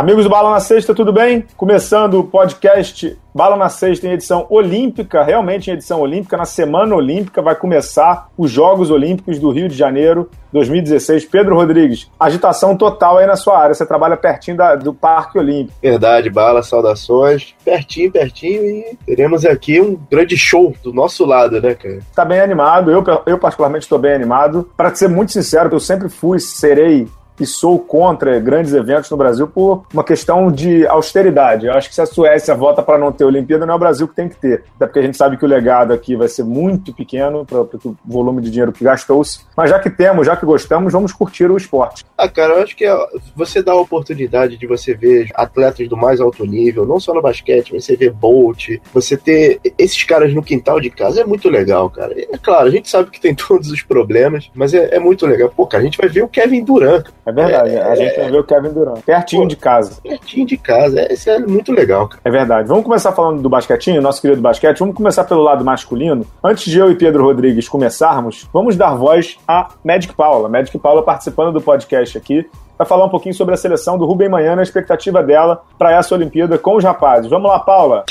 Amigos do Bala na Sexta, tudo bem? Começando o podcast Bala na Sexta em edição olímpica, realmente em edição olímpica, na Semana Olímpica vai começar os Jogos Olímpicos do Rio de Janeiro 2016. Pedro Rodrigues, agitação total aí na sua área, você trabalha pertinho da, do Parque Olímpico. Verdade, Bala, saudações. Pertinho, pertinho e teremos aqui um grande show do nosso lado, né, cara? Tá bem animado, eu, eu particularmente estou bem animado. Para ser muito sincero, eu sempre fui, serei e sou contra grandes eventos no Brasil por uma questão de austeridade. Eu acho que se a Suécia vota para não ter Olimpíada, não é o Brasil que tem que ter. Até porque a gente sabe que o legado aqui vai ser muito pequeno para o volume de dinheiro que gastou-se. Mas já que temos, já que gostamos, vamos curtir o esporte. Ah, cara, eu acho que você dá a oportunidade de você ver atletas do mais alto nível, não só no basquete, mas você vê Bolt, você ter esses caras no quintal de casa é muito legal, cara. É claro, a gente sabe que tem todos os problemas, mas é, é muito legal. Pô, cara, a gente vai ver o Kevin Durant. É verdade, é, a gente vai ver o Kevin Durant. Pertinho Pô, de casa. Pertinho de casa, é, isso é muito legal. Cara. É verdade. Vamos começar falando do basquetinho, nosso querido basquete. Vamos começar pelo lado masculino. Antes de eu e Pedro Rodrigues começarmos, vamos dar voz a Magic Paula. Magic Paula participando do podcast aqui vai falar um pouquinho sobre a seleção do Rubem Manhã, a expectativa dela para essa Olimpíada com os rapazes. Vamos lá, Paula!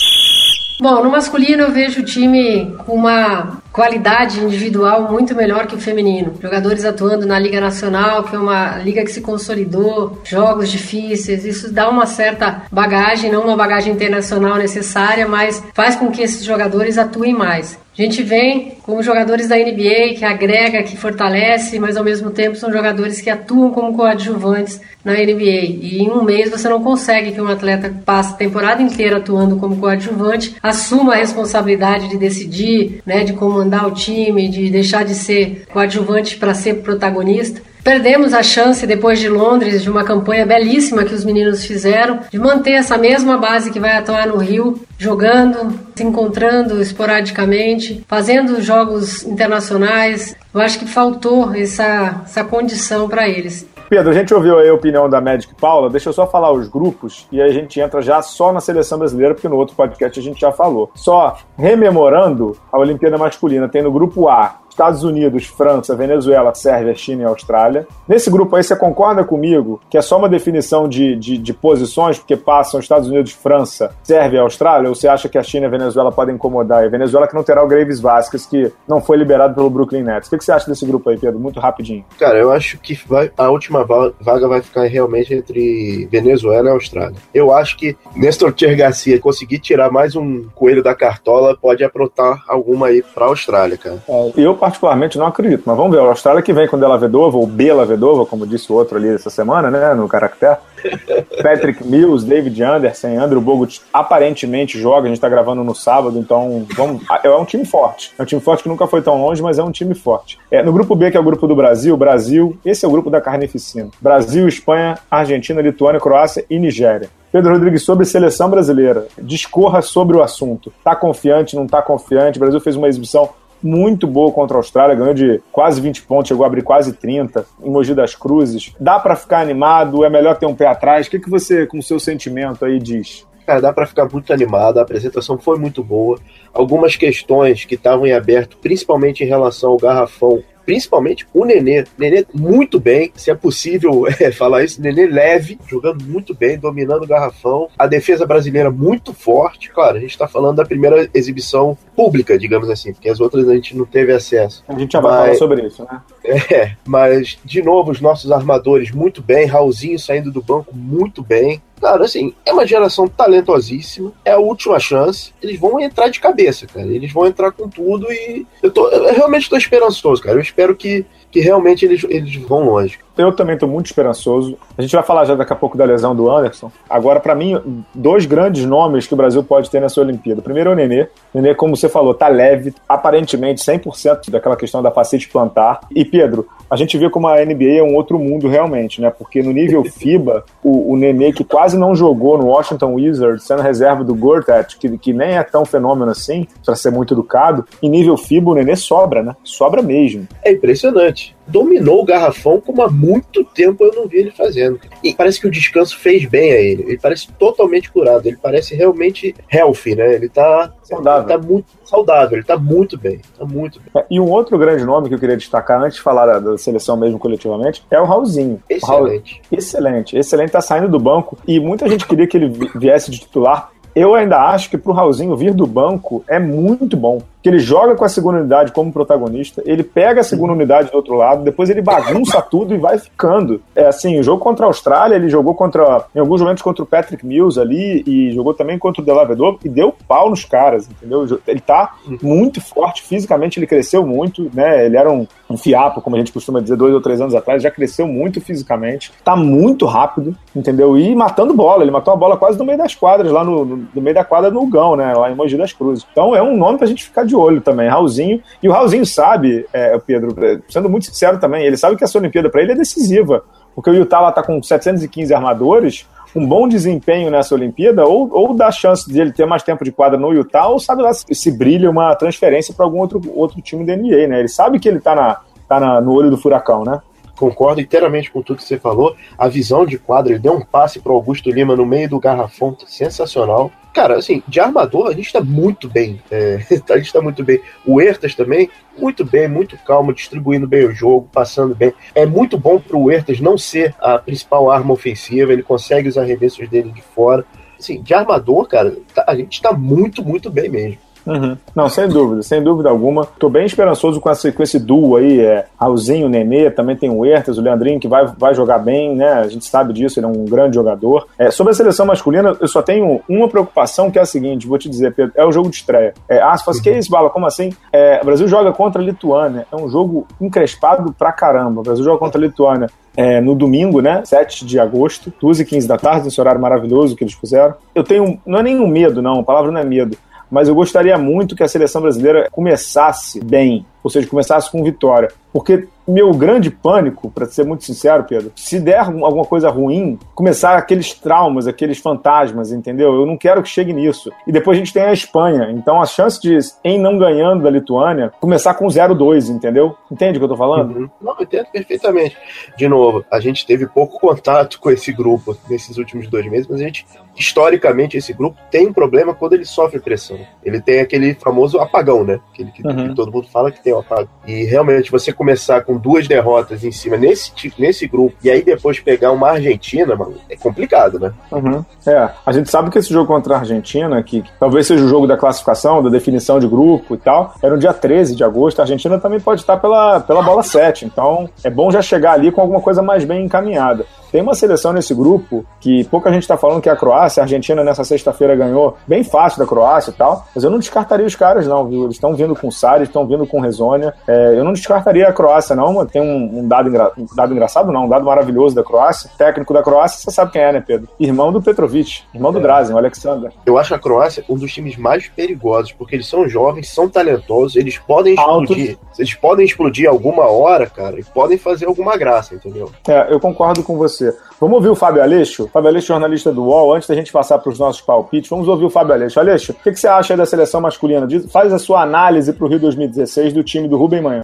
Bom, no masculino eu vejo o time com uma qualidade individual muito melhor que o feminino. Jogadores atuando na Liga Nacional, que é uma liga que se consolidou, jogos difíceis, isso dá uma certa bagagem, não uma bagagem internacional necessária, mas faz com que esses jogadores atuem mais. A gente vem com jogadores da NBA que agrega, que fortalece, mas ao mesmo tempo são jogadores que atuam como coadjuvantes na NBA. E em um mês você não consegue que um atleta passe a temporada inteira atuando como coadjuvante, assuma a responsabilidade de decidir, né, de comandar o time, de deixar de ser coadjuvante para ser protagonista. Perdemos a chance, depois de Londres, de uma campanha belíssima que os meninos fizeram, de manter essa mesma base que vai atuar no Rio, jogando, se encontrando esporadicamente, fazendo jogos internacionais. Eu acho que faltou essa, essa condição para eles. Pedro, a gente ouviu aí a opinião da Magic Paula, deixa eu só falar os grupos e aí a gente entra já só na seleção brasileira, porque no outro podcast a gente já falou. Só rememorando a Olimpíada Masculina, tem no grupo A Estados Unidos, França, Venezuela, Sérvia, China e Austrália. Nesse grupo aí, você concorda comigo que é só uma definição de, de, de posições, porque passam Estados Unidos, França, Sérvia e Austrália? Ou você acha que a China e a Venezuela podem incomodar? E a Venezuela que não terá o Graves Vasquez, que não foi liberado pelo Brooklyn Nets. O que você acha desse grupo aí, Pedro? Muito rapidinho. Cara, eu acho que vai, a última vaga vai ficar realmente entre Venezuela e Austrália. Eu acho que Nestor Tier Garcia conseguir tirar mais um coelho da cartola pode aprontar alguma aí pra Austrália, cara. É, eu, particularmente não acredito, mas vamos ver. A Austrália que vem com Della Vedova, ou Bela Vedova, como disse o outro ali essa semana, né, no Caractere. Patrick Mills, David Anderson, Andrew Bogut aparentemente joga. A gente está gravando no sábado, então vamos, é um time forte. É um time forte que nunca foi tão longe, mas é um time forte. É, no grupo B, que é o grupo do Brasil, Brasil, esse é o grupo da carnificina. Brasil, Espanha, Argentina, Lituânia, Croácia e Nigéria. Pedro Rodrigues, sobre seleção brasileira, discorra sobre o assunto. Tá confiante, não tá confiante? O Brasil fez uma exibição muito boa contra a Austrália, ganhou de quase 20 pontos, chegou a abrir quase 30 em Mogi das Cruzes. Dá para ficar animado? É melhor ter um pé atrás? O que, que você, com o seu sentimento aí, diz? Cara, dá para ficar muito animado, a apresentação foi muito boa. Algumas questões que estavam em aberto, principalmente em relação ao garrafão, principalmente o Nenê. Nenê muito bem, se é possível é, falar isso. Nenê leve, jogando muito bem, dominando o garrafão. A defesa brasileira muito forte. Claro, a gente está falando da primeira exibição pública, digamos assim, porque as outras a gente não teve acesso. A gente já vai mas, falar sobre isso, né? É, mas de novo, os nossos armadores muito bem. Raulzinho saindo do banco muito bem. Cara, assim, é uma geração talentosíssima, é a última chance. Eles vão entrar de cabeça, cara. Eles vão entrar com tudo e eu, tô, eu realmente estou esperançoso, cara. Eu espero que, que realmente eles, eles vão longe. Eu também estou muito esperançoso. A gente vai falar já daqui a pouco da lesão do Anderson. Agora, para mim, dois grandes nomes que o Brasil pode ter nessa Olimpíada. Primeiro é o Nenê. O Nenê, como você falou, tá leve, aparentemente 100% daquela questão da facete plantar. E Pedro, a gente vê como a NBA é um outro mundo realmente, né? Porque no nível FIBA, o, o Nenê, que quase não jogou no Washington Wizards, sendo reserva do Gortat, que, que nem é tão fenômeno assim, para ser muito educado, em nível FIBA o Nenê sobra, né? Sobra mesmo. É impressionante. Dominou o garrafão como há muito tempo eu não vi ele fazendo. E parece que o descanso fez bem a ele. Ele parece totalmente curado, ele parece realmente healthy, né? Ele tá saudável. Ele tá muito saudável, ele tá muito bem. Tá muito bem. É, e um outro grande nome que eu queria destacar antes de falar da, seleção mesmo coletivamente é o Raulzinho. Excelente. Raul, excelente, excelente, tá saindo do banco. E muita gente queria que ele viesse de titular eu ainda acho que pro Raulzinho vir do banco é muito bom que ele joga com a segunda unidade como protagonista, ele pega a segunda unidade do outro lado, depois ele bagunça tudo e vai ficando. É assim, o jogo contra a Austrália, ele jogou contra, em alguns momentos contra o Patrick Mills ali, e jogou também contra o Delavedor, e deu pau nos caras, entendeu? Ele tá muito forte, fisicamente ele cresceu muito, né? Ele era um, um fiapo, como a gente costuma dizer, dois ou três anos atrás, já cresceu muito fisicamente, tá muito rápido, entendeu? E matando bola, ele matou a bola quase no meio das quadras, lá no, no, no meio da quadra no Gão, né? Lá em Mogi das Cruzes. Então é um nome pra gente ficar de olho também, Raulzinho. E o Raulzinho sabe, é, Pedro, sendo muito sincero também, ele sabe que essa Olimpíada para ele é decisiva, porque o Utah lá tá com 715 armadores, um bom desempenho nessa Olimpíada, ou, ou dá chance de ele ter mais tempo de quadra no Utah, ou sabe lá se, se brilha uma transferência para algum outro, outro time da NBA, né? Ele sabe que ele tá, na, tá na, no olho do furacão, né? Concordo inteiramente com tudo que você falou. A visão de quadra, ele deu um passe para Augusto Lima no meio do garrafão, sensacional. Cara, assim, de armador a gente tá muito bem. É, a gente tá muito bem. O Ertas também, muito bem, muito calmo, distribuindo bem o jogo, passando bem. É muito bom pro Ertas não ser a principal arma ofensiva, ele consegue os arremessos dele de fora. Assim, de armador, cara, tá, a gente tá muito, muito bem mesmo. Uhum. Não, sem dúvida, sem dúvida alguma. Tô bem esperançoso com esse, com esse duo aí, é, Raulzinho, Nenê, também tem o Hertas, o Leandrinho, que vai, vai jogar bem, né? A gente sabe disso, ele é um grande jogador. É, sobre a seleção masculina, eu só tenho uma preocupação, que é a seguinte, vou te dizer, Pedro, é o jogo de estreia. É, ah, você uhum. que isso, Bala, como assim? É, o Brasil joga contra a Lituânia, é um jogo encrespado pra caramba. O Brasil joga contra a Lituânia é, no domingo, né? 7 de agosto, 12 e 15 da tarde, esse horário maravilhoso que eles puseram. Eu tenho, não é nenhum medo, não, a palavra não é medo mas eu gostaria muito que a seleção brasileira começasse bem, ou seja, começasse com vitória. Porque meu grande pânico, para ser muito sincero, Pedro, se der alguma coisa ruim, começar aqueles traumas, aqueles fantasmas, entendeu? Eu não quero que chegue nisso. E depois a gente tem a Espanha. Então a chance de, em não ganhando da Lituânia, começar com 0-2, entendeu? Entende o que eu tô falando? Uhum. Não, eu entendo perfeitamente. De novo, a gente teve pouco contato com esse grupo nesses últimos dois meses, mas a gente, historicamente, esse grupo tem um problema quando ele sofre pressão. Ele tem aquele famoso apagão, né? Aquele que, uhum. que todo mundo fala que tem o apagão. E realmente, você começar com duas derrotas em cima nesse, nesse grupo e aí depois pegar uma Argentina, mano, é complicado, né? Uhum. É, a gente sabe que esse jogo contra a Argentina, que, talvez seja o jogo da classificação, da definição de grupo e tal, era no dia 13 de agosto. A Argentina também pode estar pela, pela bola 7, então é bom já chegar ali com alguma coisa mais bem encaminhada. Tem uma seleção nesse grupo que pouca gente está falando que é a Croácia. A Argentina nessa sexta-feira ganhou bem fácil da Croácia e tal. Mas eu não descartaria os caras, não, viu? Eles estão vindo com Sari, estão vindo com Resônia. É, eu não descartaria a Croácia, não. Tem um, um dado, engra... um dado engraçado, não, um dado maravilhoso da Croácia. técnico da Croácia, você sabe quem é, né, Pedro? Irmão do Petrovic, irmão do é. Drazen, o Alexander. Eu acho a Croácia um dos times mais perigosos, porque eles são jovens, são talentosos, eles podem explodir. Altos. Eles podem explodir alguma hora, cara, e podem fazer alguma graça, entendeu? É, eu concordo com você. Vamos ouvir o Fábio Aleixo? Fábio Aleixo, jornalista do UOL. Antes da gente passar para os nossos palpites, vamos ouvir o Fábio Aleixo. Aleixo, o que, que você acha da seleção masculina? Faz a sua análise para o Rio 2016 do time do Rubem Manhã.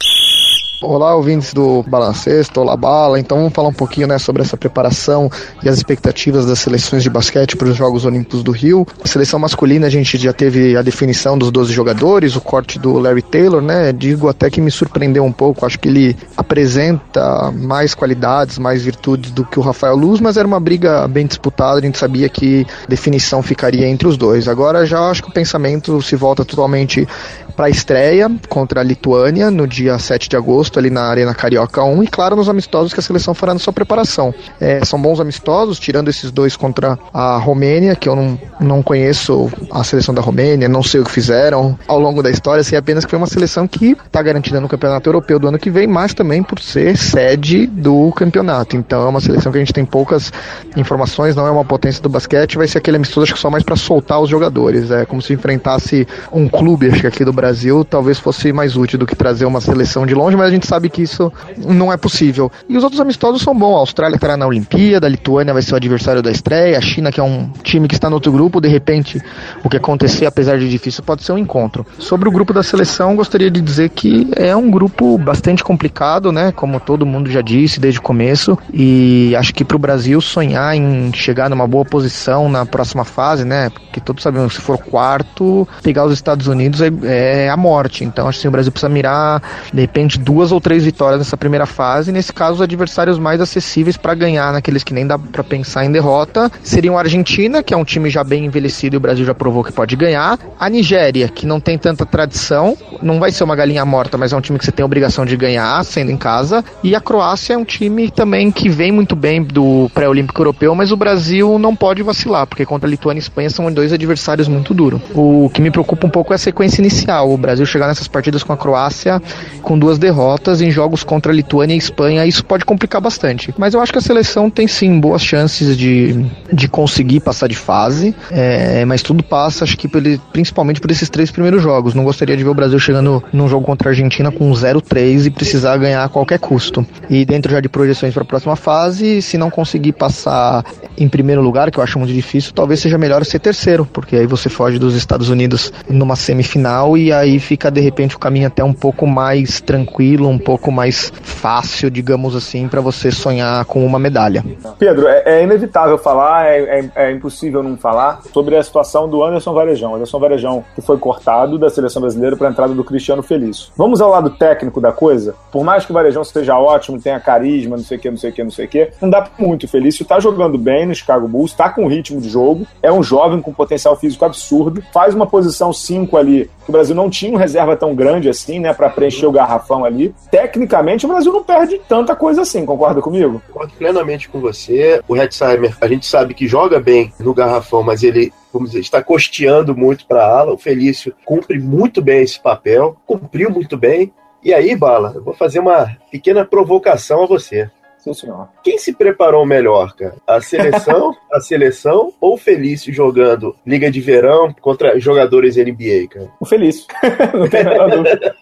Olá, ouvintes do Balancesta, olá Bala. Então vamos falar um pouquinho né, sobre essa preparação e as expectativas das seleções de basquete para os Jogos Olímpicos do Rio. A seleção masculina a gente já teve a definição dos 12 jogadores, o corte do Larry Taylor, né? Digo até que me surpreendeu um pouco. Acho que ele apresenta mais qualidades, mais virtudes do que o Rafael Luz, mas era uma briga bem disputada. A gente sabia que definição ficaria entre os dois. Agora já acho que o pensamento se volta totalmente para a estreia contra a Lituânia no dia 7 de agosto, ali na Arena Carioca 1, e claro, nos amistosos que a seleção fará na sua preparação. É, são bons amistosos, tirando esses dois contra a Romênia, que eu não, não conheço a seleção da Romênia, não sei o que fizeram ao longo da história, sei apenas que foi uma seleção que está garantida no Campeonato Europeu do ano que vem, mas também por ser sede do campeonato. Então é uma seleção que a gente tem poucas informações, não é uma potência do basquete, vai ser aquele amistoso acho que só mais para soltar os jogadores. É como se enfrentasse um clube, acho que aqui do Brasil Brasil talvez fosse mais útil do que trazer uma seleção de longe, mas a gente sabe que isso não é possível. E os outros amistosos são bons. A Austrália estará na Olimpíada, a Lituânia vai ser o adversário da estreia, a China, que é um time que está no outro grupo, de repente o que acontecer, apesar de difícil, pode ser um encontro. Sobre o grupo da seleção, gostaria de dizer que é um grupo bastante complicado, né? Como todo mundo já disse desde o começo. E acho que para o Brasil sonhar em chegar numa boa posição na próxima fase, né? Porque todos sabemos se for quarto, pegar os Estados Unidos é, é a morte. Então acho que o Brasil precisa mirar, de repente, duas ou três vitórias nessa primeira fase. Nesse caso, os adversários mais acessíveis para ganhar, naqueles que nem dá para pensar em derrota, seriam a Argentina, que é um time já bem envelhecido e o Brasil já provou que pode ganhar. A Nigéria, que não tem tanta tradição, não vai ser uma galinha morta, mas é um time que você tem a obrigação de ganhar, sendo em casa. E a Croácia é um time também que vem muito bem do pré-olímpico europeu, mas o Brasil não pode vacilar, porque contra a Lituânia e a Espanha são dois adversários muito duros. O que me preocupa um pouco é a sequência inicial. O Brasil chegar nessas partidas com a Croácia com duas derrotas em jogos contra a Lituânia e a Espanha, isso pode complicar bastante. Mas eu acho que a seleção tem sim boas chances de, de conseguir passar de fase, é, mas tudo passa, acho que principalmente por esses três primeiros jogos. Não gostaria de ver o Brasil chegando num jogo contra a Argentina com 0-3 e precisar ganhar a qualquer custo. E dentro já de projeções para a próxima fase, se não conseguir passar em primeiro lugar, que eu acho muito difícil, talvez seja melhor ser terceiro, porque aí você foge dos Estados Unidos numa semifinal e aí fica de repente o caminho até um pouco mais tranquilo, um pouco mais fácil, digamos assim, para você sonhar com uma medalha. Pedro, é, é inevitável falar, é, é, é, impossível não falar sobre a situação do Anderson Varejão. Anderson Varejão que foi cortado da seleção brasileira para a entrada do Cristiano Felício. Vamos ao lado técnico da coisa? Por mais que o Varejão seja ótimo, tenha carisma, não sei o que, não sei o que, não sei o que, não dá muito. O Felício tá jogando bem no Chicago Bulls, tá com ritmo de jogo, é um jovem com potencial físico absurdo, faz uma posição 5 ali, que o Brasil não tinha um reserva tão grande assim, né, para preencher o garrafão ali. Tecnicamente, o Brasil não perde tanta coisa assim, concorda comigo? Concordo plenamente com você. O Hetzheimer, a gente sabe que joga bem no garrafão, mas ele vamos dizer, está costeando muito para a ala. O Felício cumpre muito bem esse papel, cumpriu muito bem. E aí, Bala, eu vou fazer uma pequena provocação a você. Sim, senhor. Quem se preparou melhor, cara? A seleção, a seleção ou o Felício jogando Liga de Verão contra jogadores NBA, cara? O Felício. Não tem a dúvida.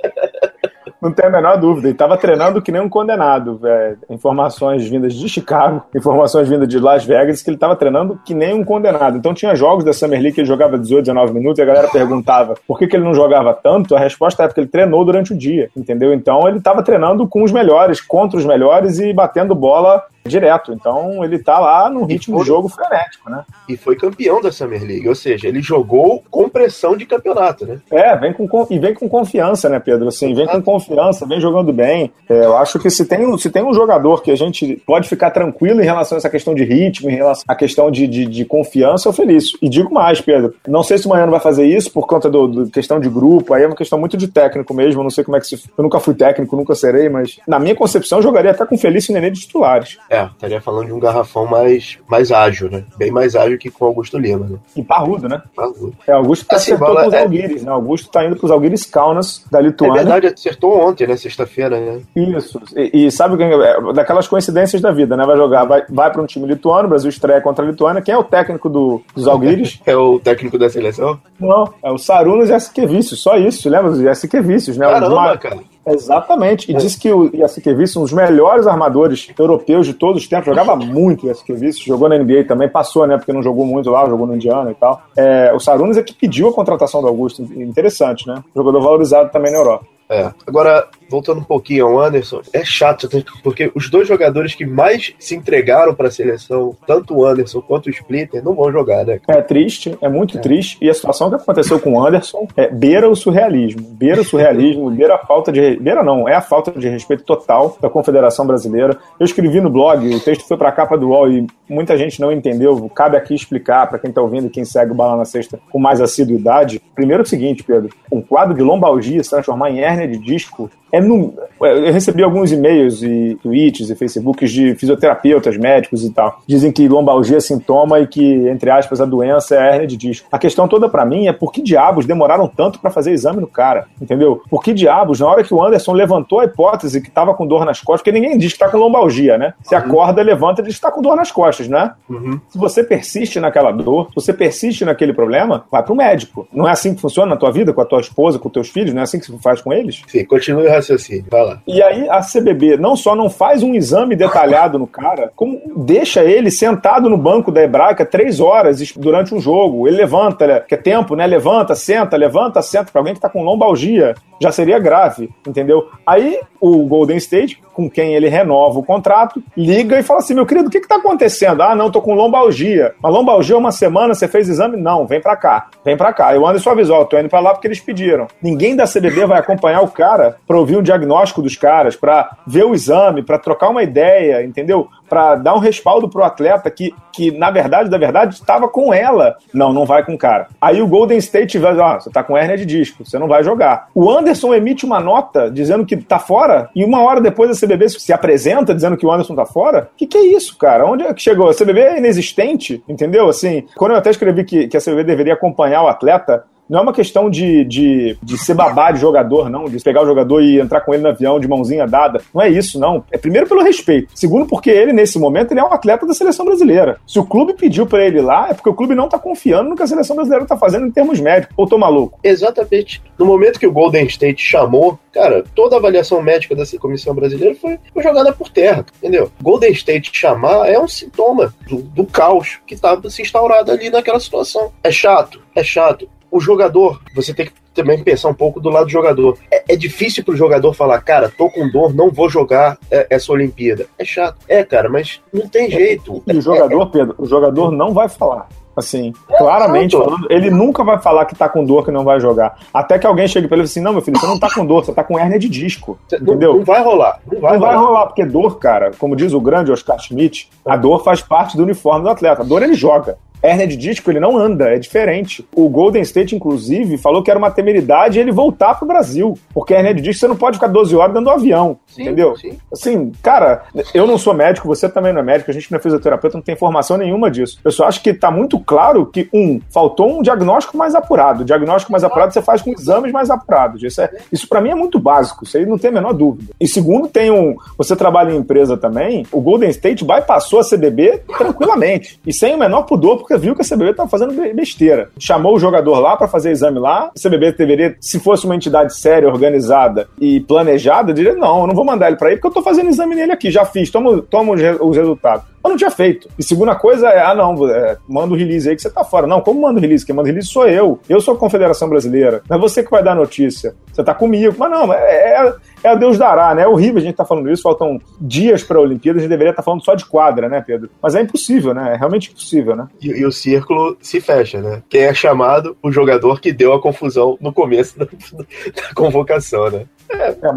Não tem a menor dúvida. Ele estava treinando que nem um condenado. É, informações vindas de Chicago, informações vindas de Las Vegas, que ele estava treinando que nem um condenado. Então tinha jogos da Summer League que ele jogava 18, 19 minutos e a galera perguntava por que, que ele não jogava tanto. A resposta é porque ele treinou durante o dia, entendeu? Então ele estava treinando com os melhores, contra os melhores e batendo bola direto. Então ele tá lá no ritmo foi, de jogo frenético, né? E foi campeão da Summer League, ou seja, ele jogou com pressão de campeonato, né? É, vem com, e vem com confiança, né, Pedro? Assim, vem com confiança, vem jogando bem. É, eu acho que se tem, se tem um jogador que a gente pode ficar tranquilo em relação a essa questão de ritmo, em relação à questão de, de, de confiança, o Felício. E digo mais, Pedro, não sei se o Manhã vai fazer isso por conta do, do, questão de grupo, aí é uma questão muito de técnico mesmo, não sei como é que se... Eu nunca fui técnico, nunca serei, mas na minha concepção eu jogaria até com Felício e Nenê de titulares. É, estaria falando de um garrafão mais, mais ágil, né? Bem mais ágil que com Augusto Lima, né? E parrudo, né? Parrudo. É, Augusto tá assim, acertou com os é... Alguires, né? Augusto tá indo pros Alguires Kaunas da Lituânia. É verdade, acertou ontem, né? Sexta-feira, né? Isso. E, e sabe quem é? Daquelas coincidências da vida, né? Vai jogar, vai, vai para um time lituano, o Brasil estreia contra a Lituânia. Quem é o técnico do, dos Alguires? é o técnico da seleção? Não, é o Sarunas Jassikevicius, só isso. Lembra dos Jassikevicius, né? Caramba, cara. Exatamente. E é. disse que o Jasikevic, um dos melhores armadores europeus de todos os tempos, jogava muito o Jasikevic, jogou na NBA também, passou, né? Porque não jogou muito lá, jogou no Indiana e tal. É, o Sarunas é que pediu a contratação do Augusto. Interessante, né? Jogador valorizado também na Europa. É. Agora, voltando um pouquinho ao Anderson, é chato, porque os dois jogadores que mais se entregaram para a seleção, tanto o Anderson quanto o Splitter, não vão jogar, né? É triste, é muito é. triste. E a situação que aconteceu com o Anderson é beira o surrealismo. Beira o surrealismo, beira a falta de. Beira não, é a falta de respeito total da Confederação Brasileira. Eu escrevi no blog, o texto foi para a capa do UOL e muita gente não entendeu. Cabe aqui explicar para quem está ouvindo e quem segue o Bala na Sexta com mais assiduidade. Primeiro é o seguinte, Pedro: um quadro de lombalgia se transformar em hérnia de disco é no, eu recebi alguns e-mails e tweets e facebooks de fisioterapeutas, médicos e tal. Dizem que lombalgia é sintoma e que, entre aspas, a doença é a hernia de disco. A questão toda para mim é por que diabos demoraram tanto para fazer exame no cara, entendeu? Por que diabos, na hora que o Anderson levantou a hipótese que tava com dor nas costas, porque ninguém diz que tá com lombalgia, né? Se uhum. acorda, levanta e diz que tá com dor nas costas, né? Uhum. Se você persiste naquela dor, se você persiste naquele problema, vai pro médico. Não é assim que funciona na tua vida, com a tua esposa, com os teus filhos? Não é assim que se faz com eles? Sim, continue raciocínio, vai lá. E aí a CBB não só não faz um exame detalhado no cara, como deixa ele sentado no banco da Hebraica três horas durante um jogo. Ele levanta, que é tempo, né? Levanta, senta, levanta, senta. Para alguém que tá com lombalgia, já seria grave, entendeu? Aí o Golden State, com quem ele renova o contrato, liga e fala assim: meu querido, o que que tá acontecendo? Ah, não, tô com lombalgia. Mas lombalgia uma semana, você fez exame? Não, vem pra cá, vem pra cá. Eu ando só avisou, tô indo pra lá porque eles pediram. Ninguém da CBB vai acompanhar o cara pra ouvir um diagnóstico dos caras, pra ver o exame, pra trocar uma ideia, entendeu? Pra dar um respaldo pro atleta que, que na verdade, da verdade, estava com ela. Não, não vai com o cara. Aí o Golden State vai, ó, ah, você tá com hernia de disco, você não vai jogar. O Anderson emite uma nota dizendo que tá fora e uma hora depois a CBB se apresenta dizendo que o Anderson tá fora. Que, que é isso, cara? Onde é que chegou? A CBB é inexistente, entendeu? Assim, quando eu até escrevi que, que a CBB deveria acompanhar o atleta, não é uma questão de, de, de ser babá de jogador, não, de pegar o jogador e entrar com ele no avião de mãozinha dada. Não é isso, não. É primeiro pelo respeito. Segundo, porque ele, nesse momento, ele é um atleta da seleção brasileira. Se o clube pediu para ele lá, é porque o clube não tá confiando no que a seleção brasileira tá fazendo em termos médicos. Ou tô maluco? Exatamente. No momento que o Golden State chamou, cara, toda a avaliação médica dessa comissão brasileira foi, foi jogada por terra, entendeu? Golden State chamar é um sintoma do, do caos que tava se instaurado ali naquela situação. É chato, é chato o jogador, você tem que também pensar um pouco do lado do jogador. É, é difícil pro jogador falar, cara, tô com dor, não vou jogar é, essa Olimpíada. É chato. É, cara, mas não tem jeito. E o jogador, Pedro, o jogador não vai falar. Assim, é, claramente falando, ele nunca vai falar que tá com dor que não vai jogar. Até que alguém chegue pra ele e assim: não, meu filho, você não tá com dor, você tá com hérnia de disco. entendeu? Não, não, vai rolar. Não vai, não rolar. vai rolar, porque dor, cara, como diz o grande Oscar Schmidt, a dor faz parte do uniforme do atleta. A dor ele joga hernia de disco, ele não anda, é diferente. O Golden State, inclusive, falou que era uma temeridade ele voltar pro Brasil. Porque a hernia de disco você não pode ficar 12 horas dentro do avião, sim, entendeu? Sim. Assim, cara, eu não sou médico, você também não é médico, a gente não é fisioterapeuta, não tem informação nenhuma disso. Eu só acho que tá muito claro que, um, faltou um diagnóstico mais apurado. O diagnóstico mais apurado você faz com exames mais apurados. Isso, é, isso para mim é muito básico, isso aí não tem a menor dúvida. E segundo, tem um. Você trabalha em empresa também, o Golden State bypassou a CBB tranquilamente. E sem o menor pudor, porque viu que a CBB estava fazendo besteira. Chamou o jogador lá para fazer exame lá. A CBB deveria, se fosse uma entidade séria, organizada e planejada, diria: não, eu não vou mandar ele para aí porque eu estou fazendo exame nele aqui, já fiz, toma, toma os resultados. Eu não tinha feito. E segunda coisa é, ah, não, é, manda o release aí que você tá fora. Não, como manda o release? Quem manda o release sou eu. Eu sou a Confederação Brasileira. Não é você que vai dar notícia. Você tá comigo. Mas não, é, é, é a Deus dará, né? É horrível a gente tá falando isso, faltam dias para a Olimpíada, a gente deveria estar tá falando só de quadra, né, Pedro? Mas é impossível, né? É realmente impossível, né? E, e, o círculo se fecha, né? Quem é chamado? O jogador que deu a confusão no começo da, da convocação, né? É, é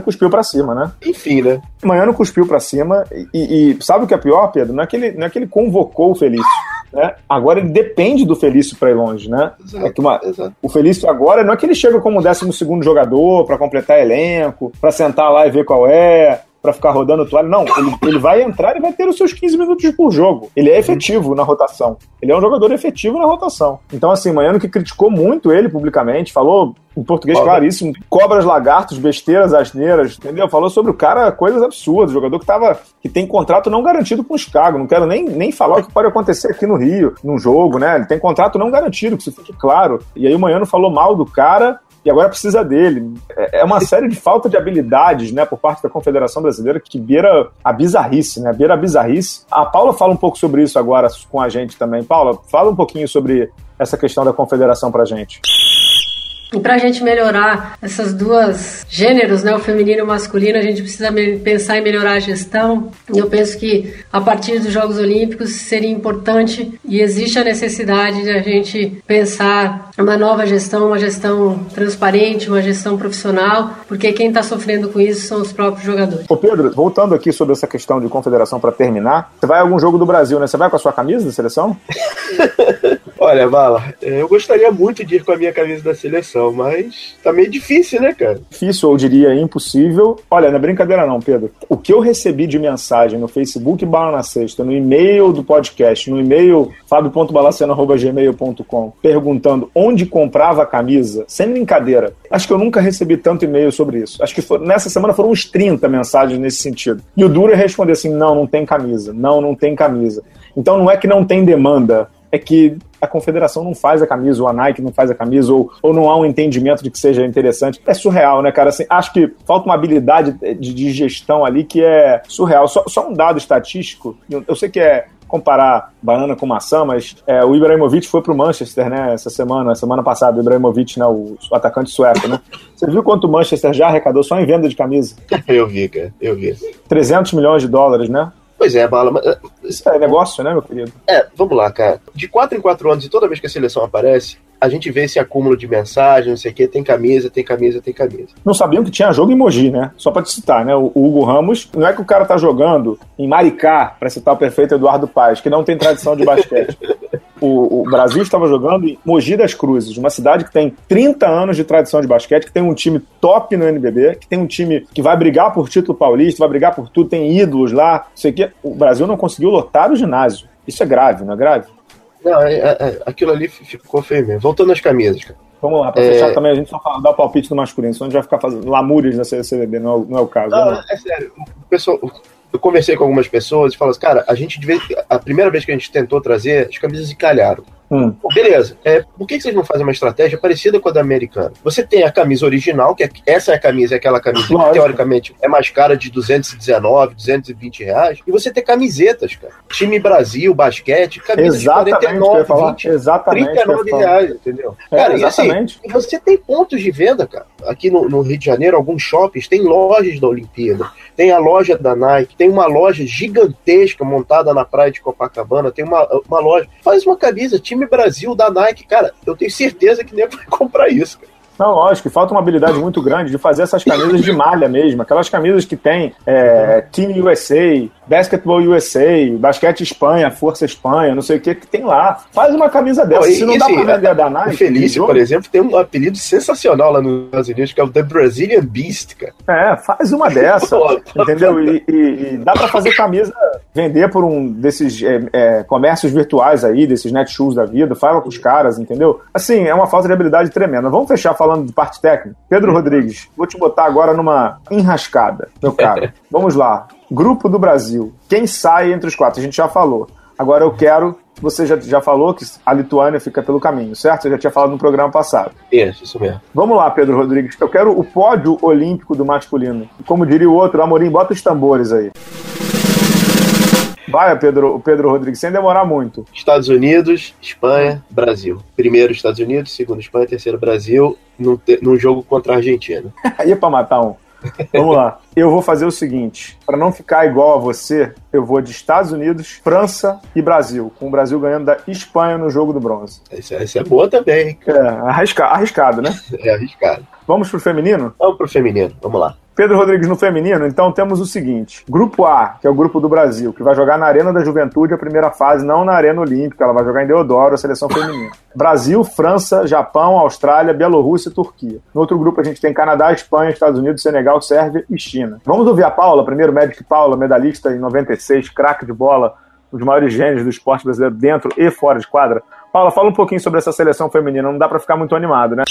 cuspiu para cima, né? Enfim, né? Não cuspiu para cima e, e, sabe o que é pior, Pedro? Não é que ele, não é que ele convocou o Felício. Né? Agora ele depende do Felício para ir longe, né? Exato, é uma, o Felício agora não é que ele chega como 12 segundo jogador para completar elenco, para sentar lá e ver qual é para ficar rodando toalha. Não, ele, ele vai entrar e vai ter os seus 15 minutos por jogo. Ele é efetivo na rotação. Ele é um jogador efetivo na rotação. Então, assim, Maiano que criticou muito ele publicamente, falou em português Cobra. claríssimo, cobras, lagartos, besteiras, asneiras, entendeu? Falou sobre o cara coisas absurdas, jogador que tava, que tem contrato não garantido com o Chicago, não quero nem, nem falar o que pode acontecer aqui no Rio, num jogo, né? Ele tem contrato não garantido, que isso fique claro. E aí o Maiano falou mal do cara e agora precisa dele. É, é uma série de falta de habilidades, né, por parte da Confederação Brasileira que beira a bizarrice, né? Beira a bizarrice. A Paula fala um pouco sobre isso agora com a gente também. Paula, fala um pouquinho sobre essa questão da confederação pra gente. E para a gente melhorar essas duas gêneros, né, o feminino e o masculino, a gente precisa pensar em melhorar a gestão. E eu penso que a partir dos Jogos Olímpicos seria importante e existe a necessidade de a gente pensar uma nova gestão, uma gestão transparente, uma gestão profissional, porque quem está sofrendo com isso são os próprios jogadores. Ô Pedro, voltando aqui sobre essa questão de confederação para terminar, você vai a algum jogo do Brasil, né? Você vai com a sua camisa da seleção? Olha, Vala, eu gostaria muito de ir com a minha camisa da seleção, mas tá meio difícil, né, cara? Difícil, eu diria impossível. Olha, não é brincadeira não, Pedro. O que eu recebi de mensagem no Facebook Bala na Sexta, no e-mail do podcast, no e-mail fabio.balaceno.gmail.com, perguntando onde comprava a camisa, sem brincadeira. Acho que eu nunca recebi tanto e-mail sobre isso. Acho que for, nessa semana foram uns 30 mensagens nesse sentido. E o duro é responder assim: não, não tem camisa. Não, não tem camisa. Então não é que não tem demanda é que a confederação não faz a camisa, ou a Nike não faz a camisa, ou, ou não há um entendimento de que seja interessante. É surreal, né, cara? Assim, acho que falta uma habilidade de, de gestão ali que é surreal. Só, só um dado estatístico, eu, sei que é comparar banana com maçã, mas é, o Ibrahimovic foi pro Manchester, né, essa semana, semana passada, o Ibrahimovic, né, o, o atacante sueco, né? Você viu quanto o Manchester já arrecadou só em venda de camisa? Eu vi, cara, eu vi. 300 milhões de dólares, né? Pois é, Bala. Mas, Isso é negócio, né, meu querido? É, vamos lá, cara. De quatro em quatro anos, e toda vez que a seleção aparece, a gente vê esse acúmulo de mensagens, não sei o quê, tem camisa, tem camisa, tem camisa. Não sabiam que tinha jogo em Mogi, né? Só pra te citar, né? O Hugo Ramos, não é que o cara tá jogando em Maricá, pra citar o perfeito Eduardo Paz, que não tem tradição de basquete. O, o, Brasil estava jogando em Mogi das Cruzes, uma cidade que tem 30 anos de tradição de basquete, que tem um time top no NBB, que tem um time que vai brigar por título paulista, vai brigar por tudo, tem ídolos lá, não sei o quê. O Brasil não conseguiu lotar o ginásio. Isso é grave, não é grave? Não, é, é, é aquilo ali ficou feio mesmo. Voltando às camisas, cara. Vamos lá, pra é... fechar também, a gente só fala, dá o palpite do masculino, senão a gente vai ficar fazendo lamúrias na CCDB, não, é não é o caso. Não, né? é sério. O pessoal, eu conversei com algumas pessoas e falaram assim, cara, a gente. A primeira vez que a gente tentou trazer, as camisas encalharam. Hum. beleza. É, por que vocês não fazem uma estratégia parecida com a da americana? Você tem a camisa original, que é, essa é a camisa, é aquela camisa que teoricamente é mais cara de 219, 220 reais, e você tem camisetas, cara. Time Brasil, basquete, camisa exatamente, de 49, 20, exatamente, 39 reais, entendeu? É, cara, e assim, você tem pontos de venda, cara. Aqui no, no Rio de Janeiro, alguns shoppings têm lojas da Olimpíada, tem a loja da Nike, tem uma loja gigantesca montada na praia de Copacabana, tem uma, uma loja. Faz uma camisa, time time Brasil da Nike, cara, eu tenho certeza que nem vai comprar isso, cara. Não, lógico, falta uma habilidade muito grande de fazer essas camisas de malha mesmo, aquelas camisas que tem é, Team USA, Basketball USA, Basquete Espanha, Força Espanha, não sei o que, que tem lá. Faz uma camisa dessa. Pô, Se não dá assim, pra vender da Nike. O Felício, por exemplo, tem um apelido sensacional lá nos Estados Unidos, que é o The Brazilian Beast, cara. É, faz uma dessa. entendeu? E, e, e, dá pra fazer camisa, vender por um desses é, é, comércios virtuais aí, desses Netshoes da vida, fala com os caras, entendeu? Assim, é uma falta de habilidade tremenda. Vamos fechar falando de parte técnica. Pedro Rodrigues, vou te botar agora numa enrascada, meu caro. Vamos lá. Grupo do Brasil. Quem sai entre os quatro? A gente já falou. Agora eu quero. Você já, já falou que a Lituânia fica pelo caminho, certo? Você já tinha falado no programa passado. Isso, isso mesmo. Vamos lá, Pedro Rodrigues. Eu quero o pódio olímpico do masculino. Como diria o outro, Amorim, bota os tambores aí. Vai, Pedro, Pedro Rodrigues, sem demorar muito. Estados Unidos, Espanha, Brasil. Primeiro Estados Unidos, segundo Espanha, terceiro Brasil, num, num jogo contra a Argentina. Aí é pra matar um. Vamos lá. Eu vou fazer o seguinte: para não ficar igual a você, eu vou de Estados Unidos, França e Brasil, com o Brasil ganhando da Espanha no jogo do bronze. Isso, isso é boa também. É, arrisca, arriscado, né? é arriscado. Vamos pro feminino? Vamos pro feminino, vamos lá. Pedro Rodrigues no feminino, então temos o seguinte: Grupo A, que é o grupo do Brasil, que vai jogar na Arena da Juventude a primeira fase, não na Arena Olímpica, ela vai jogar em Deodoro, a seleção feminina. Brasil, França, Japão, Austrália, Bielorrússia e Turquia. No outro grupo a gente tem Canadá, Espanha, Estados Unidos, Senegal, Sérvia e China. Vamos ouvir a Paula, primeiro médico Paula, medalhista em 96, craque de bola, um dos maiores gênios do esporte brasileiro dentro e fora de quadra. Paula, fala um pouquinho sobre essa seleção feminina, não dá para ficar muito animado, né?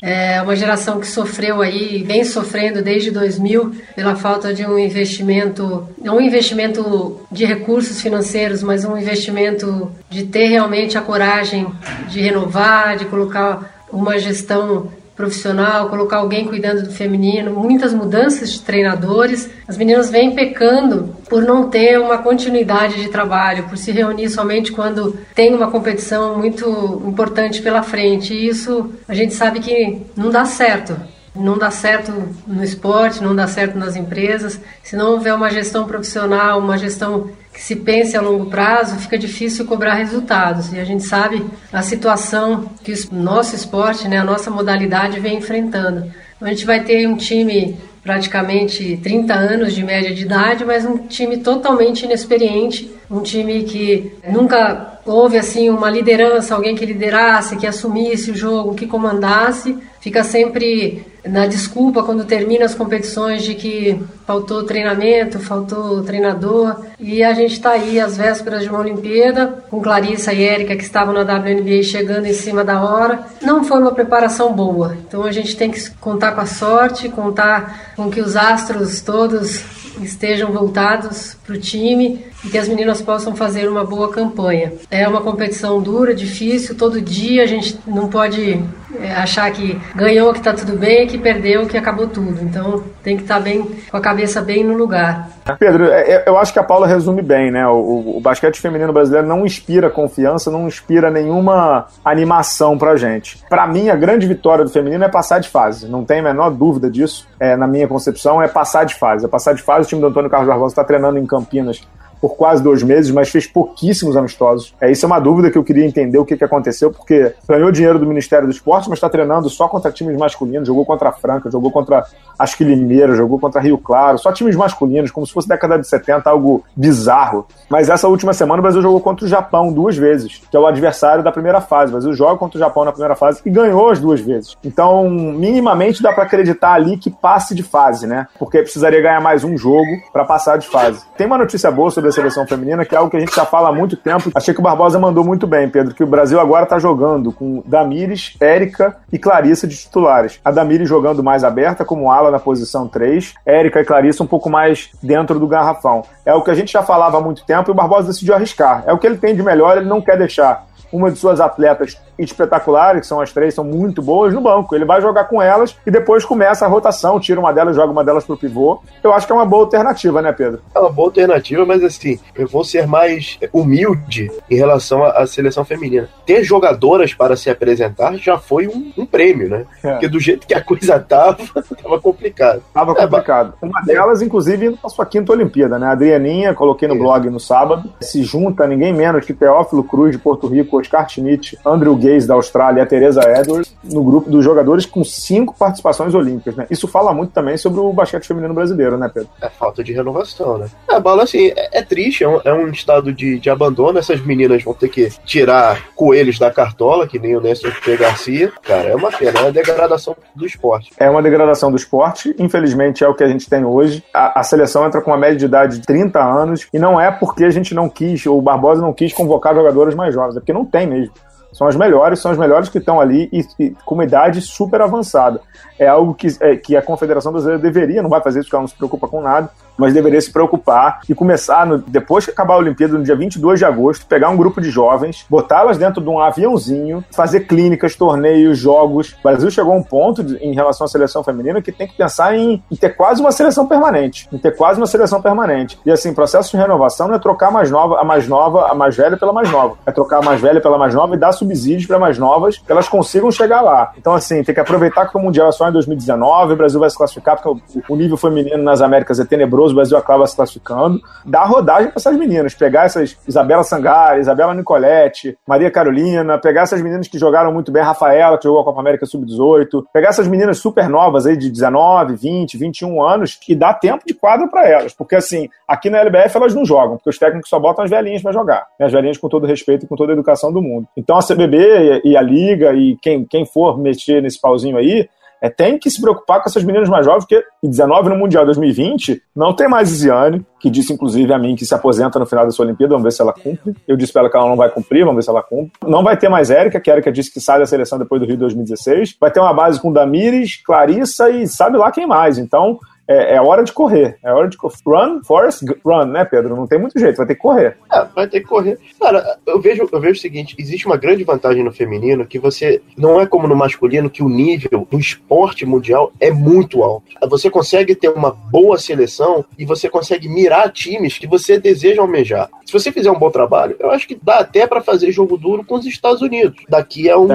É uma geração que sofreu aí, vem sofrendo desde 2000 pela falta de um investimento, não um investimento de recursos financeiros, mas um investimento de ter realmente a coragem de renovar, de colocar uma gestão profissional, colocar alguém cuidando do feminino, muitas mudanças de treinadores. As meninas vêm pecando por não ter uma continuidade de trabalho, por se reunir somente quando tem uma competição muito importante pela frente. E isso a gente sabe que não dá certo. Não dá certo no esporte, não dá certo nas empresas. Se não houver uma gestão profissional, uma gestão que se pense a longo prazo, fica difícil cobrar resultados. E a gente sabe a situação que o nosso esporte, né, a nossa modalidade vem enfrentando. Então, a gente vai ter um time praticamente 30 anos de média de idade, mas um time totalmente inexperiente, um time que nunca houve assim uma liderança, alguém que liderasse, que assumisse o jogo, que comandasse, fica sempre na desculpa quando termina as competições de que faltou treinamento, faltou treinador. E a gente está aí às vésperas de uma Olimpíada, com Clarissa e Érica que estavam na WNBA chegando em cima da hora. Não foi uma preparação boa. Então a gente tem que contar com a sorte, contar com que os astros todos estejam voltados para o time e que as meninas possam fazer uma boa campanha. É uma competição dura, difícil, todo dia a gente não pode é, achar que ganhou, que está tudo bem, que perdeu, que acabou tudo. Então tem que estar tá bem com a cabeça bem no lugar. Pedro, é, é, eu acho que a Paula resume bem, né? O, o basquete feminino brasileiro não inspira confiança, não inspira nenhuma animação pra gente. Para mim, a grande vitória do feminino é passar de fase. Não tem a menor dúvida disso. É, na minha concepção, é passar de fase. É passar de fase. O time do Antônio Carlos Barbosa está treinando em Campinas por quase dois meses, mas fez pouquíssimos amistosos. É, isso é uma dúvida que eu queria entender o que, que aconteceu, porque ganhou dinheiro do Ministério do Esporte, mas está treinando só contra times masculinos, jogou contra a Franca, jogou contra as Limeira, jogou contra Rio Claro, só times masculinos, como se fosse década de 70, algo bizarro. Mas essa última semana o Brasil jogou contra o Japão duas vezes, que é o adversário da primeira fase. O Brasil joga contra o Japão na primeira fase e ganhou as duas vezes. Então, minimamente dá para acreditar ali que passe de fase, né? Porque precisaria ganhar mais um jogo para passar de fase. Tem uma notícia boa sobre da seleção feminina, que é algo que a gente já fala há muito tempo. Achei que o Barbosa mandou muito bem, Pedro, que o Brasil agora está jogando com Damires, Érica e Clarissa de titulares. A Damires jogando mais aberta, como ala na posição 3, Érica e Clarissa um pouco mais dentro do garrafão. É o que a gente já falava há muito tempo e o Barbosa decidiu arriscar. É o que ele tem de melhor, ele não quer deixar uma de suas atletas espetaculares, que são as três, são muito boas, no banco. Ele vai jogar com elas e depois começa a rotação, tira uma delas, joga uma delas pro pivô. Eu acho que é uma boa alternativa, né, Pedro? É uma boa alternativa, mas assim, eu vou ser mais humilde em relação à seleção feminina. Ter jogadoras para se apresentar já foi um, um prêmio, né? É. Porque do jeito que a coisa tava, tava complicado. Tava é, complicado. É, uma delas, inclusive, indo pra sua quinta Olimpíada, né? A Adrianinha, coloquei no é. blog no sábado, se junta ninguém menos que Teófilo Cruz de Porto Rico, Oscar Schmidt, Andrew Da Austrália e a Teresa Edwards no grupo dos jogadores com cinco participações olímpicas, né? Isso fala muito também sobre o basquete feminino brasileiro, né, Pedro? É falta de renovação, né? A bola, assim, é, é triste, é um, é um, estado de, de abandono. Essas meninas vão ter que tirar coelhos da cartola, que nem o Nelson P. Garcia. Cara, é uma pena, é uma degradação do esporte. É uma degradação do esporte, infelizmente é o que a gente tem hoje. A, a seleção entra com uma média de idade de 30 anos e não é porque a gente não quis, ou o Barbosa não quis convocar jogadoras mais jovens, é porque não tem mesmo. São as melhores, são as melhores que estão ali e, e com uma idade super avançada. É algo que, é, que a Confederação Brasileira deveria, não vai fazer isso porque ela não se preocupa com nada, mas deveria se preocupar e começar, no, depois que acabar a Olimpíada, no dia 22 de agosto, pegar um grupo de jovens, botá-las dentro de um aviãozinho, fazer clínicas, torneios, jogos. O Brasil chegou a um ponto de, em relação à seleção feminina que tem que pensar em, em, ter quase uma seleção permanente. Em ter quase uma seleção permanente. E assim, processo de renovação não é trocar a mais nova, a mais nova, a mais velha pela mais nova. É trocar a mais velha pela mais nova e dar subsídios para mais novas que elas consigam chegar lá. Então, assim, tem que aproveitar que o Mundial é só em 2019, o Brasil vai se classificar, porque o, o nível feminino nas Américas é tenebroso o Brasil acaba se classificando, dar rodagem para essas meninas, pegar essas Isabela Sangari, Isabela Nicoletti, Maria Carolina, pegar essas meninas que jogaram muito bem, Rafaela, que jogou a Copa América Sub-18, pegar essas meninas super novas aí de 19, 20, 21 anos e dar tempo de quadro para elas, porque assim, aqui na LBF elas não jogam, porque os técnicos só botam as velhinhas para jogar, né? as velhinhas com todo respeito e com toda a educação do mundo. Então a CBB e a Liga e quem, quem for mexer nesse pauzinho aí, é, tem que se preocupar com essas meninas mais jovens, porque em 19 no Mundial 2020 não tem mais Isiane, que disse inclusive a mim que se aposenta no final dessa Olimpíada, vamos ver se ela cumpre. Eu disse para ela que ela não vai cumprir, vamos ver se ela cumpre. Não vai ter mais Érica, que Érica disse que sai da seleção depois do Rio 2016. Vai ter uma base com Damires, Clarissa e sabe lá quem mais. Então, é, é, hora de correr. É hora de correr. Run, Forest, run, né, Pedro? Não tem muito jeito, vai ter que correr. É, vai ter que correr. Cara, eu vejo, eu vejo o seguinte: existe uma grande vantagem no feminino que você. Não é como no masculino, que o nível do esporte mundial é muito alto. Você consegue ter uma boa seleção e você consegue mirar times que você deseja almejar. Se você fizer um bom trabalho, eu acho que dá até para fazer jogo duro com os Estados Unidos. Daqui a uns.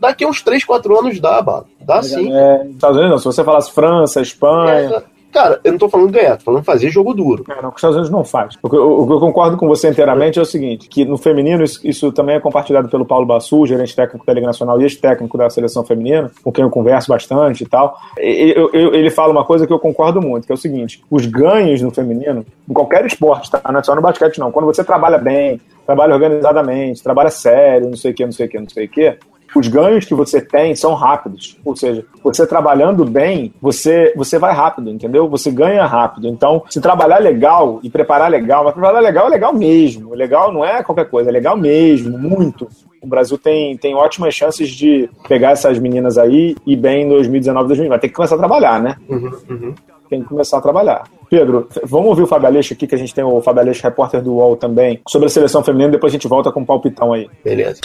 Daqui a uns 3, 4 anos dá, bala. Dá sim. É, Estados Unidos não. Se você falasse França, Espanha. É, cara, eu não tô falando ganhar, tô falando fazer jogo duro. É, não, que os Estados Unidos não faz. O que eu, eu, concordo com você inteiramente é o seguinte: que no feminino, isso, isso, também é compartilhado pelo Paulo Bassu, gerente técnico da Liga Nacional e ex-técnico da seleção feminina, com quem eu converso bastante e tal. Eu, eu, ele fala uma coisa que eu concordo muito, que é o seguinte: os ganhos no feminino, em qualquer esporte, tá? Não é só no basquete, não. Quando você trabalha bem, trabalha organizadamente, trabalha sério, não sei o que, não sei o que, não sei o que, os ganhos que você tem são rápidos. Ou seja, você trabalhando bem, você, você vai rápido, entendeu? Você ganha rápido. Então, se trabalhar legal e preparar legal, mas preparar legal é legal mesmo. Legal não é qualquer coisa, é legal mesmo, muito. O Brasil tem, tem ótimas chances de pegar essas meninas aí e bem em 2019, 2020. Vai ter que começar a trabalhar, né? Uhum, uhum. tem que começar a trabalhar. Pedro, vamos ouvir o Fábio Aleixo aqui, que a gente tem o Fábio Aleixo, repórter do UOL também, sobre a seleção feminina, depois a gente volta com um palpitão aí. Beleza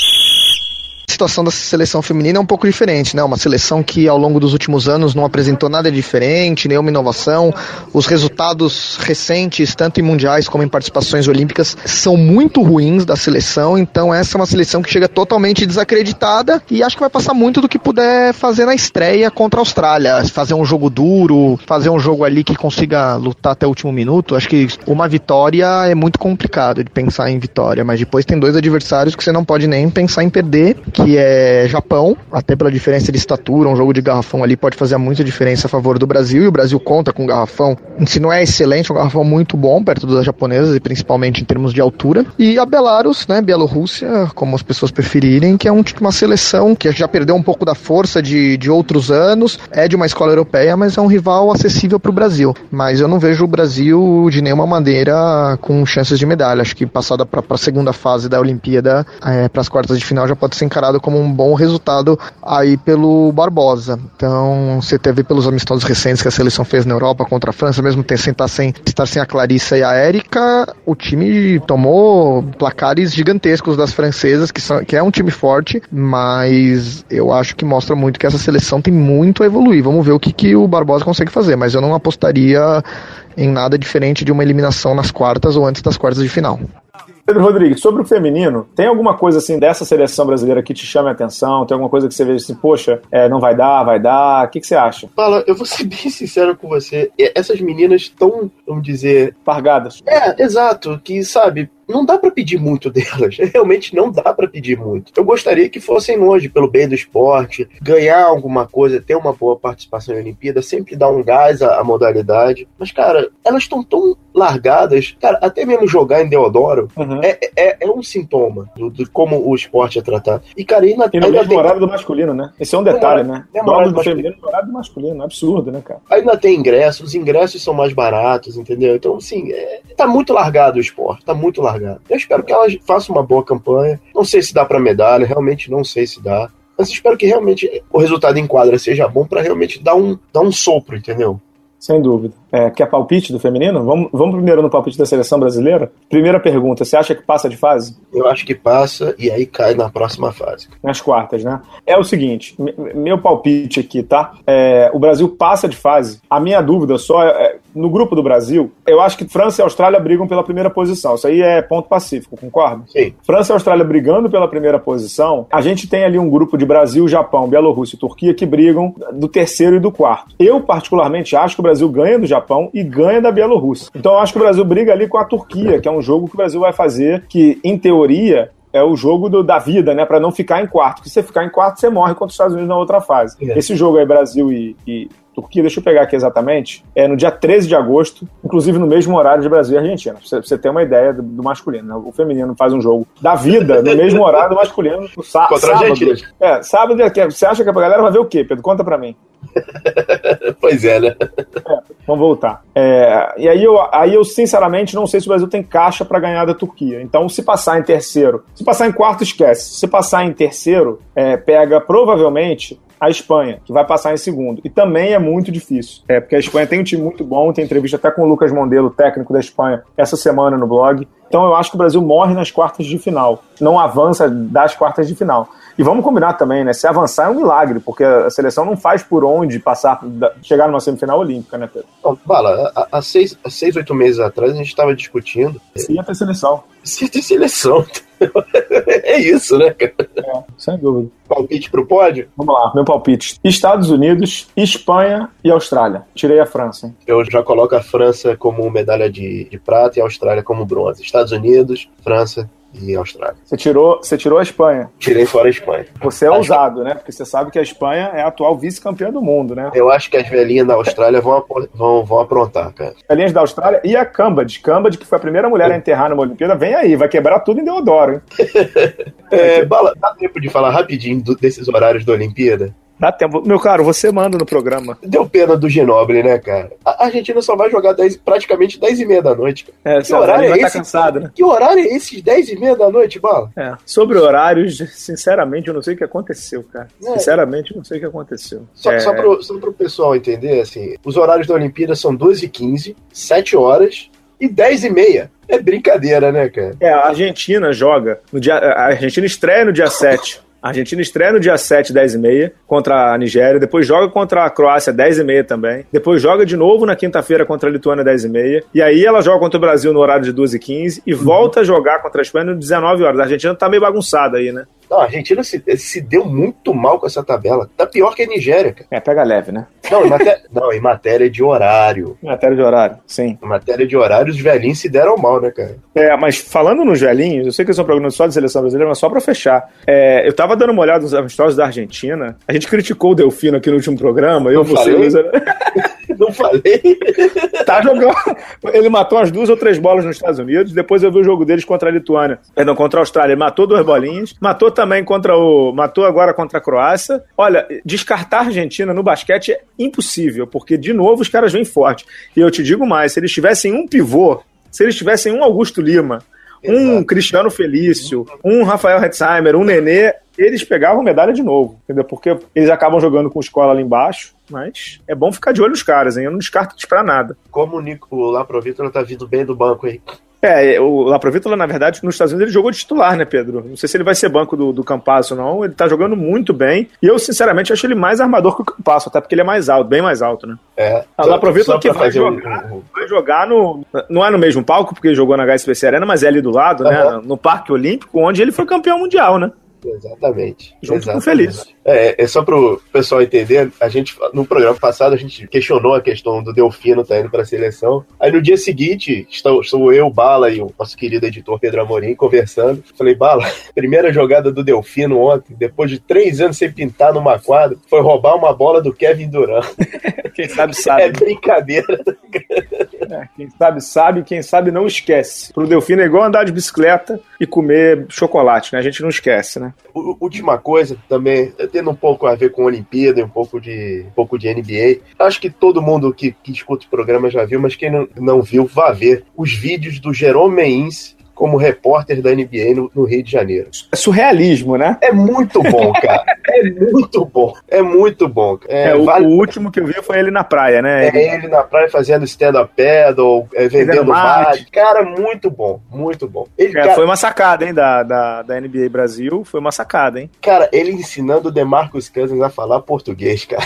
situação da seleção feminina é um pouco diferente, né? Uma seleção que ao longo dos últimos anos não apresentou nada diferente, nenhuma inovação. Os resultados recentes, tanto em mundiais como em participações olímpicas, são muito ruins da seleção. Então essa é uma seleção que chega totalmente desacreditada e acho que vai passar muito do que puder fazer na estreia contra a Austrália, fazer um jogo duro, fazer um jogo ali que consiga lutar até o último minuto. Acho que uma vitória é muito complicado de pensar em vitória, mas depois tem dois adversários que você não pode nem pensar em perder, que é Japão, até pela diferença de estatura, um jogo de garrafão ali pode fazer muita diferença a favor do Brasil, e o Brasil conta com garrafão, se não é excelente, um garrafão muito bom perto das japonesas, e principalmente em termos de altura, e a Belarus, né, Bielorrússia, como as pessoas preferirem, que é um, uma seleção que já perdeu um pouco da força de, de outros anos, é de uma escola europeia, mas é um rival acessível para o Brasil. Mas eu não vejo o Brasil de nenhuma maneira com chances de medalha. Acho que passada para a segunda fase da Olimpíada, é, para as quartas de final, já pode ser encarado como um bom resultado aí pelo Barbosa. Então, você teve pelos amistosos recentes que a seleção fez na Europa contra a França, mesmo sem estar sem, estar sem a Clarissa e a Érica, o time tomou placares gigantescos das francesas, que, são, que é um time forte, mas eu acho que mostra muito que essa seleção tem muito a evoluir. Vamos ver o que, que o Barbosa consegue fazer, mas eu não apostaria em nada diferente de uma eliminação nas quartas ou antes das quartas de final. Pedro Rodrigues, sobre o feminino, tem alguma coisa assim dessa seleção brasileira que te chame a atenção? Tem alguma coisa que você veja assim, poxa, é, não vai dar, vai dar? O que, que você acha? Fala, eu vou ser bem sincero com você. Essas meninas estão, vamos dizer. Pargadas. É, exato. Que, sabe, não dá para pedir muito delas. Realmente não dá para pedir muito. Eu gostaria que fossem longe pelo bem do esporte, ganhar alguma coisa, ter uma boa participação em Olimpíada, sempre dar um gás à, à modalidade. Mas, cara, elas estão tão largadas. Cara, até mesmo jogar em Deodoro uhum. é, é, é, um sintoma do, de como o esporte é tratado. E, cara, ainda, e no ainda mesmo tem... horário do masculino, né? Esse é um detalhe, né? Jogos do feminino no horário do masculino. É absurdo, né, cara? Ainda tem ingressos, os ingressos são mais baratos, entendeu? Então, assim, é, tá muito largado o esporte, tá muito largado. Eu espero que ela faça uma boa campanha. Não sei se dá para medalha, realmente não sei se dá. Mas espero que realmente o resultado em quadra seja bom para realmente dar um, dar um sopro, entendeu? Sem dúvida. É, quer palpite do feminino? Vamos, vamos primeiro no palpite da seleção brasileira? Primeira pergunta: você acha que passa de fase? Eu acho que passa e aí cai na próxima fase. Nas quartas, né? É o seguinte: meu palpite aqui, tá? É, o Brasil passa de fase. A minha dúvida só é, é, no grupo do Brasil, eu acho que França e Austrália brigam pela primeira posição. Isso aí é ponto pacífico, concorda? Sim. França e Austrália brigando pela primeira posição. A gente tem ali um grupo de Brasil, Japão, Bielorrússia e Turquia que brigam do terceiro e do quarto. Eu, particularmente, acho que o Brasil ganha do Japão e ganha da Bielorrússia. Então eu acho que o Brasil briga ali com a Turquia, que é um jogo que o Brasil vai fazer, que em teoria é o jogo do, da vida, né? Para não ficar em quarto. Porque se você ficar em quarto, você morre contra os Estados Unidos na outra fase. É. Esse jogo aí, Brasil e, e, Turquia, deixa eu pegar aqui exatamente, é no dia 13 de agosto, inclusive no mesmo horário de Brasil e Argentina. Pra você ter uma ideia do, do masculino. Né? O feminino faz um jogo da vida no mesmo horário do masculino. No sá Contra sábado. A Argentina. É, sábado. É você acha que a galera vai ver o quê, Pedro? Conta pra mim. pois é, né? É, vamos voltar. É, e aí eu, aí eu, sinceramente, não sei se o Brasil tem caixa para ganhar da Turquia. Então, se passar em terceiro, se passar em quarto, esquece. Se passar em terceiro, é, pega provavelmente a Espanha, que vai passar em segundo. E também é muito difícil. É, porque a Espanha tem um time muito bom, tem entrevista até com o Lucas Mondelo, técnico da Espanha, essa semana no blog. Então eu acho que o Brasil morre nas quartas de final. Não avança das quartas de final. E vamos combinar também, né? Se avançar é um milagre, porque a seleção não faz por onde passar, chegar numa semifinal olímpica, né, Pedro? Bala, há seis, seis, oito meses atrás a gente estava discutindo. Se ia ter seleção. Se ia ter seleção. é isso, né, cara? É, sem dúvida. Palpite pro pódio? Vamos lá, meu palpite. Estados Unidos, Espanha e Austrália. Tirei a França. Hein? Eu já coloco a França como medalha de, de prata e a Austrália como bronze. Estados Unidos, França, e Austrália. Você tirou, você tirou a Espanha? Tirei fora a Espanha. Você é acho ousado, que... né? Porque você sabe que a Espanha é a atual vice-campeã do mundo, né? Eu acho que as velhinhas da Austrália vão, vão, vão aprontar, cara. Velhinhas da Austrália e a Cambad. Cambad, que foi a primeira mulher a enterrar numa Olimpíada, vem aí, vai quebrar tudo em Deodoro, hein? é, Bala, dá tempo de falar rapidinho do, desses horários da Olimpíada? Dá tempo. Meu caro, você manda no programa. Deu pena do Ginoble, né, cara? A Argentina só vai jogar 10, praticamente 10 e meia da noite. Cara. É, que horário é tá esse? Tá cansado, né? Que horário é esse? 10 e meia da noite, Bala? É. Sobre horários, sinceramente, eu não sei o que aconteceu, cara. É. Sinceramente, eu não sei o que aconteceu. Só, é... só, pro, só pro pessoal entender, assim, os horários da Olimpíada são 12 e 15, 7 horas e 10 e meia. É brincadeira, né, cara? É, a Argentina joga no dia. A Argentina estreia no dia 7. A Argentina estreia no dia 7, 10 e meia, contra a Nigéria. Depois joga contra a Croácia, 10 e meia também. Depois joga de novo na quinta-feira contra a Lituânia, 10 e meia. E aí ela joga contra o Brasil no horário de 12 e 15 e uhum. volta a jogar contra a Espanha no 19 horas. A Argentina tá meio bagunçada aí, né? Não, a Argentina se, se deu muito mal com essa tabela. Tá pior que a Nigéria, cara. É, pega leve, né? Não, em, maté... não, em matéria de horário. Em matéria de horário, sim. Em matéria de horário, os velhinhos se deram mal, né, cara? É, mas falando nos velhinhos, eu sei que esse é um programa só de seleção brasileira, mas só pra fechar. É, eu tava dando uma olhada nos amistosos da Argentina. A gente criticou o Delfino aqui no último programa. Eu, você, Luiz... Não falei. Tá jogando. Ele matou as duas ou três bolas nos Estados Unidos. Depois eu vi o jogo deles contra a Lituânia. Perdão, contra a Austrália. Ele matou duas bolinhas. Matou também contra o. Matou agora contra a Croácia. Olha, descartar a Argentina no basquete é impossível, porque, de novo, os caras vêm forte. E eu te digo mais: se eles tivessem um pivô, se eles tivessem um Augusto Lima, um Cristiano Felício, um Rafael Hetzheimer, um Nenê, eles pegavam medalha de novo, entendeu? Porque eles acabam jogando com escola ali embaixo, mas é bom ficar de olho nos caras, hein? Eu não descarto eles pra nada. Como o Nico lá pro Vitor tá vindo bem do banco aí. É, o Laprovítola, na verdade, nos Estados Unidos ele jogou de titular, né, Pedro? Não sei se ele vai ser banco do, do Campasso ou não. Ele tá jogando muito bem. E eu, sinceramente, acho ele mais armador que o Campasso, até porque ele é mais alto, bem mais alto, né? É. O Laprovítola que vai jogar, um... vai jogar no. Não é no mesmo palco, porque ele jogou na HSBC Arena, mas é ali do lado, uhum. né? No Parque Olímpico, onde ele foi campeão mundial, né? Exatamente. Junto Exatamente. Feliz. É, é só pro pessoal entender, a gente, no programa passado, a gente questionou a questão do Delfino tá indo pra seleção. Aí no dia seguinte, estou, estou eu, Bala e o nosso querido editor Pedro Amorim conversando. Falei, Bala, primeira jogada do Delfino ontem, depois de três anos sem pintar numa quadra, foi roubar uma bola do Kevin Durant. quem sabe, sabe. É brincadeira. É, quem sabe, sabe, quem sabe não esquece. Pro Delfino é igual andar de bicicleta e comer chocolate, né? A gente não esquece, né? Última coisa também, tendo um pouco a ver com Olimpíada e um pouco de, um pouco de NBA. Acho que todo mundo que, que escuta o programa já viu, mas quem não, não viu, vá ver os vídeos do Jerome Meins como repórter da NBA no, no, Rio de Janeiro. É surrealismo, né? É muito bom, cara. é muito bom. É muito bom. É, é o, vale... o, último que eu vi foi ele na praia, né? É ele na praia fazendo stand-up paddle, é, vendendo mate. Cara, muito bom. Muito bom. Ele, é, cara... Foi uma sacada, hein, da, da, da NBA Brasil. Foi uma sacada, hein? Cara, ele ensinando o DeMarcus Cousins a falar português, cara.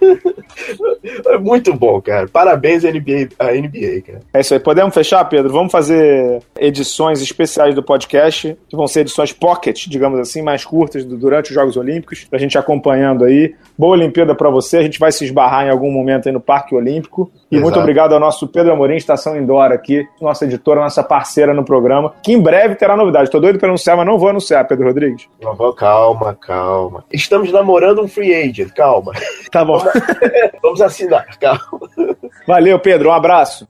é muito bom, cara. Parabéns à NBA, à NBA, cara. É isso aí. Podemos fechar, Pedro? Vamos fazer edições especiais do podcast, que vão ser edições pocket, digamos assim, mais curtas durante os Jogos Olímpicos, pra gente acompanhando aí. Boa Olimpíada para você, a gente vai se esbarrar em algum momento aí no Parque Olímpico. E Exato. muito obrigado ao nosso Pedro Amorim, Estação Indoor aqui, nossa editora, nossa parceira no programa, que em breve terá novidade. Tô doido para anunciar, mas não vou anunciar, Pedro Rodrigues. Não vou, calma, calma. Estamos namorando um free agent, calma. Tá bom. Vamos assinar, calma. Valeu, Pedro, um abraço.